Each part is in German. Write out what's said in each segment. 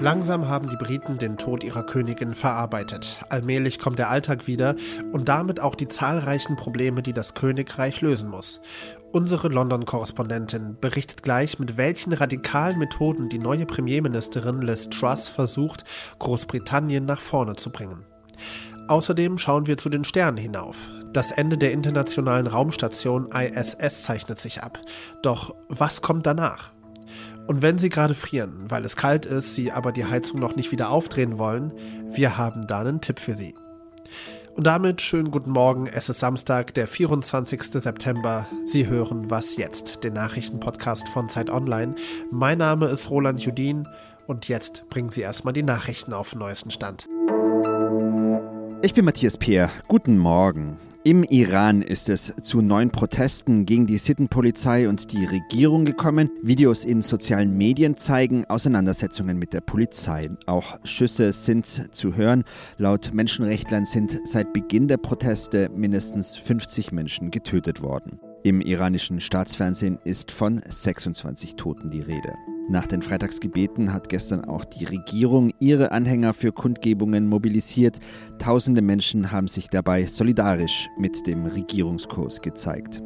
Langsam haben die Briten den Tod ihrer Königin verarbeitet. Allmählich kommt der Alltag wieder und damit auch die zahlreichen Probleme, die das Königreich lösen muss. Unsere London-Korrespondentin berichtet gleich, mit welchen radikalen Methoden die neue Premierministerin Liz Truss versucht, Großbritannien nach vorne zu bringen. Außerdem schauen wir zu den Sternen hinauf. Das Ende der internationalen Raumstation ISS zeichnet sich ab. Doch was kommt danach? Und wenn Sie gerade frieren, weil es kalt ist, Sie aber die Heizung noch nicht wieder aufdrehen wollen, wir haben da einen Tipp für Sie. Und damit schönen guten Morgen. Es ist Samstag, der 24. September. Sie hören Was jetzt, den Nachrichtenpodcast von Zeit Online. Mein Name ist Roland Judin und jetzt bringen Sie erstmal die Nachrichten auf den neuesten Stand. Ich bin Matthias Peer. Guten Morgen. Im Iran ist es zu neuen Protesten gegen die Sittenpolizei und die Regierung gekommen. Videos in sozialen Medien zeigen Auseinandersetzungen mit der Polizei. Auch Schüsse sind zu hören. Laut Menschenrechtlern sind seit Beginn der Proteste mindestens 50 Menschen getötet worden. Im iranischen Staatsfernsehen ist von 26 Toten die Rede. Nach den Freitagsgebeten hat gestern auch die Regierung ihre Anhänger für Kundgebungen mobilisiert. Tausende Menschen haben sich dabei solidarisch mit dem Regierungskurs gezeigt.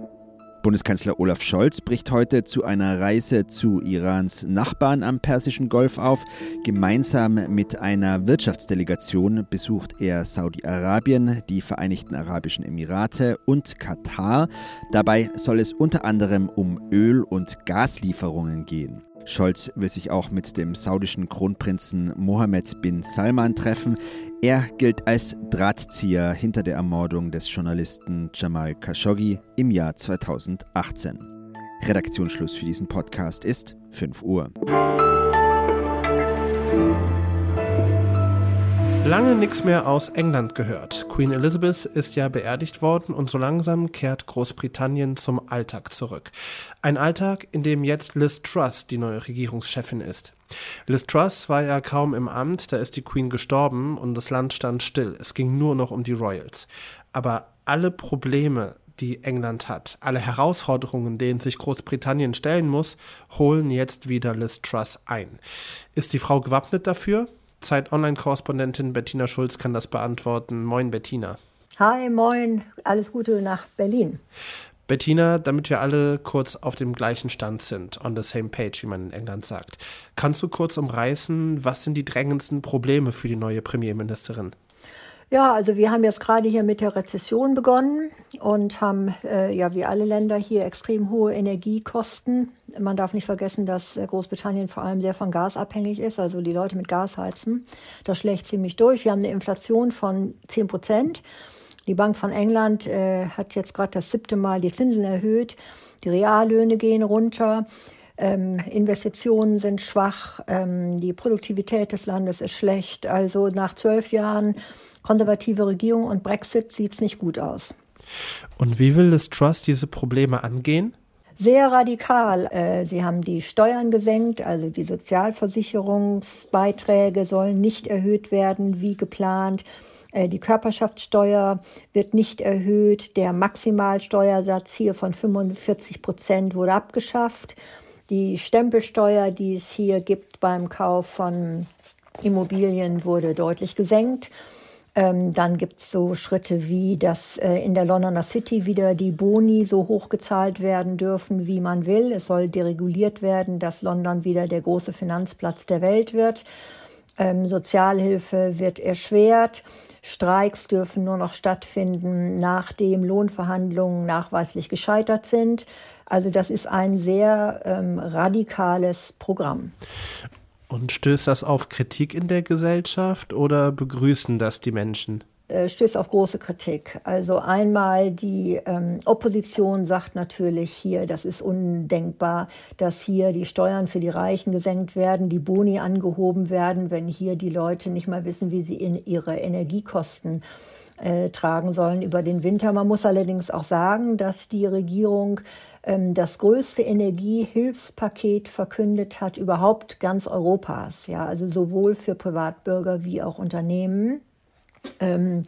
Bundeskanzler Olaf Scholz bricht heute zu einer Reise zu Irans Nachbarn am Persischen Golf auf. Gemeinsam mit einer Wirtschaftsdelegation besucht er Saudi-Arabien, die Vereinigten Arabischen Emirate und Katar. Dabei soll es unter anderem um Öl- und Gaslieferungen gehen. Scholz will sich auch mit dem saudischen Kronprinzen Mohammed bin Salman treffen. Er gilt als Drahtzieher hinter der Ermordung des Journalisten Jamal Khashoggi im Jahr 2018. Redaktionsschluss für diesen Podcast ist 5 Uhr. Lange nichts mehr aus England gehört. Queen Elizabeth ist ja beerdigt worden und so langsam kehrt Großbritannien zum Alltag zurück. Ein Alltag, in dem jetzt Liz Truss die neue Regierungschefin ist. Liz Truss war ja kaum im Amt, da ist die Queen gestorben und das Land stand still. Es ging nur noch um die Royals. Aber alle Probleme, die England hat, alle Herausforderungen, denen sich Großbritannien stellen muss, holen jetzt wieder Liz Truss ein. Ist die Frau gewappnet dafür? Zeit-Online-Korrespondentin Bettina Schulz kann das beantworten. Moin, Bettina. Hi, moin. Alles Gute nach Berlin. Bettina, damit wir alle kurz auf dem gleichen Stand sind, on the same page, wie man in England sagt, kannst du kurz umreißen, was sind die drängendsten Probleme für die neue Premierministerin? Ja, also wir haben jetzt gerade hier mit der Rezession begonnen und haben äh, ja wie alle Länder hier extrem hohe Energiekosten. Man darf nicht vergessen, dass äh, Großbritannien vor allem sehr von Gas abhängig ist, also die Leute mit Gas heizen. Das schlägt ziemlich durch. Wir haben eine Inflation von 10 Prozent. Die Bank von England äh, hat jetzt gerade das siebte Mal die Zinsen erhöht. Die Reallöhne gehen runter. Ähm, Investitionen sind schwach, ähm, die Produktivität des Landes ist schlecht. Also nach zwölf Jahren konservative Regierung und Brexit sieht es nicht gut aus. Und wie will das Trust diese Probleme angehen? Sehr radikal. Äh, sie haben die Steuern gesenkt, also die Sozialversicherungsbeiträge sollen nicht erhöht werden wie geplant. Äh, die Körperschaftssteuer wird nicht erhöht. Der Maximalsteuersatz hier von 45 Prozent wurde abgeschafft. Die Stempelsteuer, die es hier gibt beim Kauf von Immobilien, wurde deutlich gesenkt. Ähm, dann gibt es so Schritte wie, dass äh, in der Londoner City wieder die Boni so hoch gezahlt werden dürfen, wie man will. Es soll dereguliert werden, dass London wieder der große Finanzplatz der Welt wird. Ähm, Sozialhilfe wird erschwert. Streiks dürfen nur noch stattfinden, nachdem Lohnverhandlungen nachweislich gescheitert sind. Also das ist ein sehr ähm, radikales Programm. Und stößt das auf Kritik in der Gesellschaft oder begrüßen das die Menschen? Äh, stößt auf große Kritik. Also einmal die ähm, Opposition sagt natürlich hier, das ist undenkbar, dass hier die Steuern für die Reichen gesenkt werden, die Boni angehoben werden, wenn hier die Leute nicht mal wissen, wie sie in ihre Energiekosten äh, tragen sollen über den Winter. Man muss allerdings auch sagen, dass die Regierung das größte Energiehilfspaket verkündet hat überhaupt ganz Europas. Ja, also sowohl für Privatbürger wie auch Unternehmen. Ähm,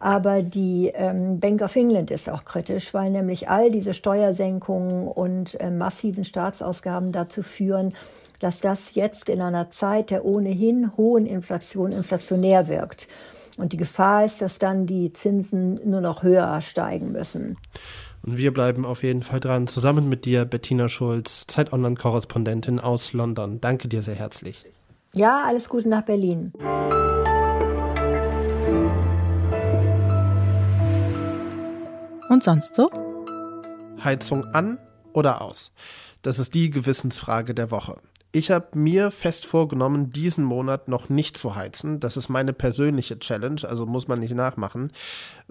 Aber die ähm, Bank of England ist auch kritisch, weil nämlich all diese Steuersenkungen und äh, massiven Staatsausgaben dazu führen, dass das jetzt in einer Zeit der ohnehin hohen Inflation inflationär wirkt. Und die Gefahr ist, dass dann die Zinsen nur noch höher steigen müssen. Und wir bleiben auf jeden Fall dran, zusammen mit dir, Bettina Schulz, Zeit Online-Korrespondentin aus London. Danke dir sehr herzlich. Ja, alles Gute nach Berlin. Und sonst so? Heizung an oder aus? Das ist die Gewissensfrage der Woche. Ich habe mir fest vorgenommen, diesen Monat noch nicht zu heizen. Das ist meine persönliche Challenge, also muss man nicht nachmachen.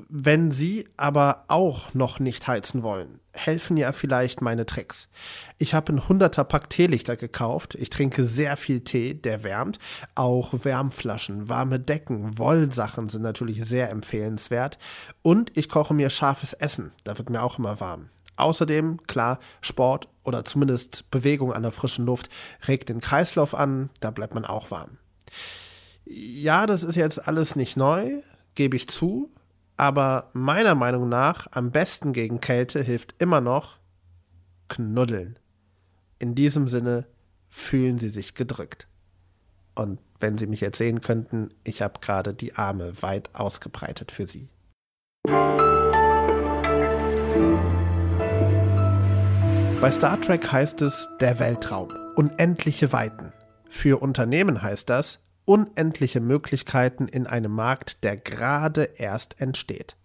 Wenn Sie aber auch noch nicht heizen wollen, helfen ja vielleicht meine Tricks. Ich habe einen 100er Pack Teelichter gekauft. Ich trinke sehr viel Tee, der wärmt. Auch Wärmflaschen, warme Decken, Wollsachen sind natürlich sehr empfehlenswert. Und ich koche mir scharfes Essen. Da wird mir auch immer warm. Außerdem, klar, Sport oder zumindest Bewegung an der frischen Luft regt den Kreislauf an, da bleibt man auch warm. Ja, das ist jetzt alles nicht neu, gebe ich zu, aber meiner Meinung nach am besten gegen Kälte hilft immer noch Knuddeln. In diesem Sinne fühlen Sie sich gedrückt. Und wenn Sie mich jetzt sehen könnten, ich habe gerade die Arme weit ausgebreitet für Sie. Bei Star Trek heißt es der Weltraum, unendliche Weiten. Für Unternehmen heißt das unendliche Möglichkeiten in einem Markt, der gerade erst entsteht.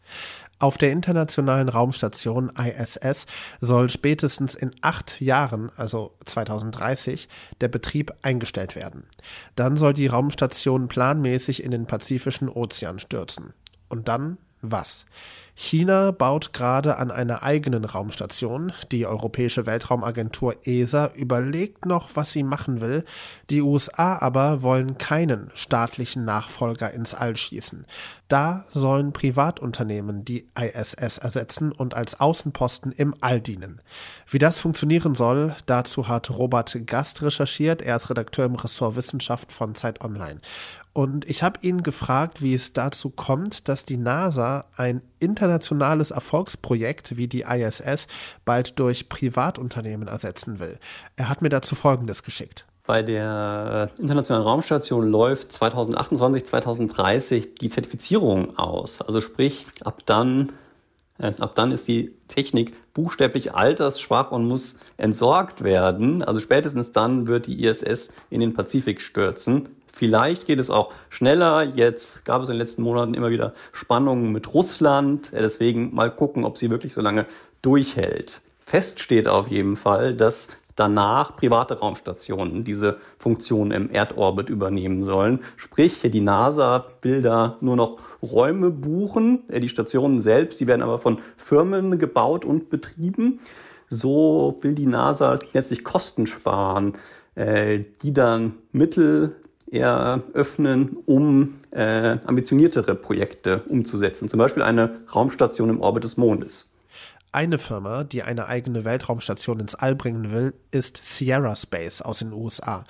Auf der internationalen Raumstation ISS soll spätestens in acht Jahren, also 2030, der Betrieb eingestellt werden. Dann soll die Raumstation planmäßig in den Pazifischen Ozean stürzen. Und dann was? China baut gerade an einer eigenen Raumstation. Die Europäische Weltraumagentur ESA überlegt noch, was sie machen will. Die USA aber wollen keinen staatlichen Nachfolger ins All schießen. Da sollen Privatunternehmen die ISS ersetzen und als Außenposten im All dienen. Wie das funktionieren soll, dazu hat Robert Gast recherchiert. Er ist Redakteur im Ressort Wissenschaft von Zeit Online. Und ich habe ihn gefragt, wie es dazu kommt, dass die NASA ein internationales Erfolgsprojekt wie die ISS bald durch Privatunternehmen ersetzen will. Er hat mir dazu Folgendes geschickt. Bei der Internationalen Raumstation läuft 2028, 2030 die Zertifizierung aus. Also sprich, ab dann, äh, ab dann ist die Technik buchstäblich altersschwach und muss entsorgt werden. Also spätestens dann wird die ISS in den Pazifik stürzen. Vielleicht geht es auch schneller. Jetzt gab es in den letzten Monaten immer wieder Spannungen mit Russland. Deswegen mal gucken, ob sie wirklich so lange durchhält. Fest steht auf jeden Fall, dass danach private Raumstationen diese Funktion im Erdorbit übernehmen sollen. Sprich, die NASA will da nur noch Räume buchen. Die Stationen selbst, die werden aber von Firmen gebaut und betrieben. So will die NASA letztlich Kosten sparen, äh, die dann Mittel eher öffnen, um äh, ambitioniertere Projekte umzusetzen. Zum Beispiel eine Raumstation im Orbit des Mondes. Eine Firma, die eine eigene Weltraumstation ins All bringen will, ist Sierra Space aus den USA.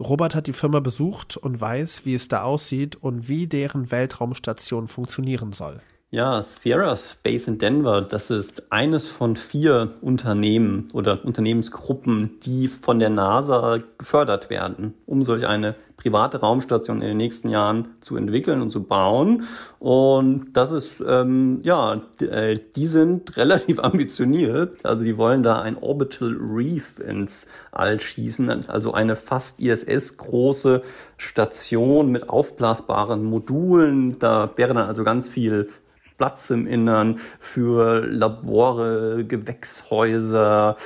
Robert hat die Firma besucht und weiß, wie es da aussieht und wie deren Weltraumstation funktionieren soll. Ja, Sierra Space in Denver, das ist eines von vier Unternehmen oder Unternehmensgruppen, die von der NASA gefördert werden, um solch eine private Raumstation in den nächsten Jahren zu entwickeln und zu bauen. Und das ist, ähm, ja, äh, die sind relativ ambitioniert. Also die wollen da ein Orbital Reef ins All schießen, also eine fast ISS-große Station mit aufblasbaren Modulen. Da wäre dann also ganz viel Platz im Innern für Labore, Gewächshäuser,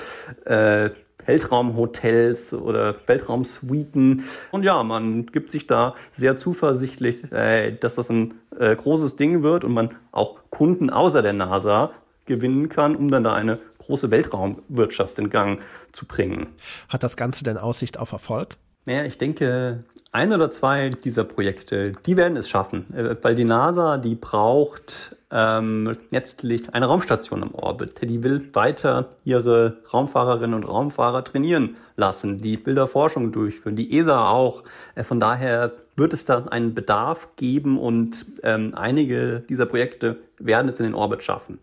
äh, Weltraumhotels oder Weltraumsuiten. Und ja, man gibt sich da sehr zuversichtlich, äh, dass das ein äh, großes Ding wird und man auch Kunden außer der NASA gewinnen kann, um dann da eine große Weltraumwirtschaft in Gang zu bringen. Hat das Ganze denn Aussicht auf Erfolg? Naja, ich denke, ein oder zwei dieser Projekte, die werden es schaffen, äh, weil die NASA, die braucht ähm, letztlich eine Raumstation im Orbit. Die will weiter ihre Raumfahrerinnen und Raumfahrer trainieren lassen, die Bilderforschung durchführen, die ESA auch. Äh, von daher wird es da einen Bedarf geben und ähm, einige dieser Projekte werden es in den Orbit schaffen.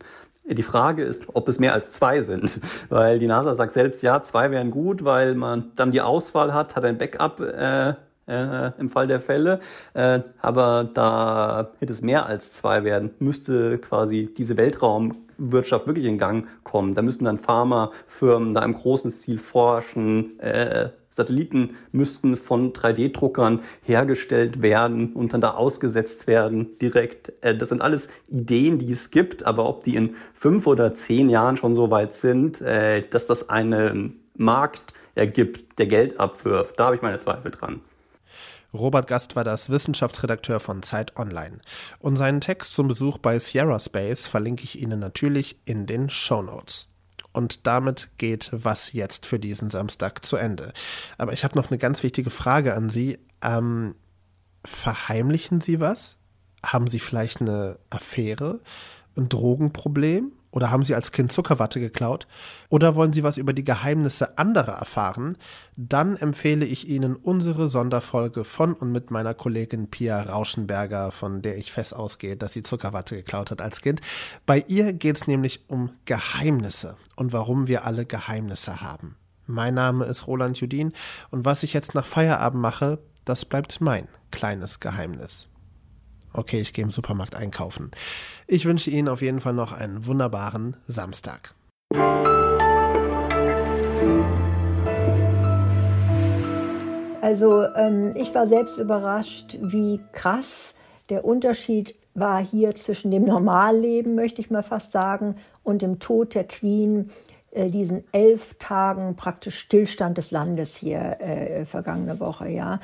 Die Frage ist, ob es mehr als zwei sind, weil die NASA sagt selbst, ja, zwei wären gut, weil man dann die Auswahl hat, hat ein Backup äh, äh, im Fall der Fälle. Äh, aber da hätte es mehr als zwei werden, müsste quasi diese Weltraumwirtschaft wirklich in Gang kommen. Da müssten dann Pharmafirmen da im großen Stil forschen, äh, Satelliten müssten von 3D-Druckern hergestellt werden und dann da ausgesetzt werden direkt. Äh, das sind alles Ideen, die es gibt, aber ob die in fünf oder zehn Jahren schon so weit sind, äh, dass das einen Markt ergibt, der Geld abwirft, da habe ich meine Zweifel dran. Robert Gast war das Wissenschaftsredakteur von Zeit Online. Und seinen Text zum Besuch bei Sierra Space verlinke ich Ihnen natürlich in den Show Notes. Und damit geht was jetzt für diesen Samstag zu Ende. Aber ich habe noch eine ganz wichtige Frage an Sie. Ähm, verheimlichen Sie was? Haben Sie vielleicht eine Affäre, ein Drogenproblem? Oder haben Sie als Kind Zuckerwatte geklaut? Oder wollen Sie was über die Geheimnisse anderer erfahren? Dann empfehle ich Ihnen unsere Sonderfolge von und mit meiner Kollegin Pia Rauschenberger, von der ich fest ausgehe, dass sie Zuckerwatte geklaut hat als Kind. Bei ihr geht es nämlich um Geheimnisse und warum wir alle Geheimnisse haben. Mein Name ist Roland Judin und was ich jetzt nach Feierabend mache, das bleibt mein kleines Geheimnis. Okay, ich gehe im Supermarkt einkaufen. Ich wünsche Ihnen auf jeden Fall noch einen wunderbaren Samstag. Also ähm, ich war selbst überrascht, wie krass der Unterschied war hier zwischen dem Normalleben, möchte ich mal fast sagen, und dem Tod der Queen, äh, diesen elf Tagen praktisch Stillstand des Landes hier äh, vergangene Woche, ja.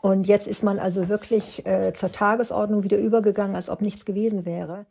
Und jetzt ist man also wirklich äh, zur Tagesordnung wieder übergegangen, als ob nichts gewesen wäre.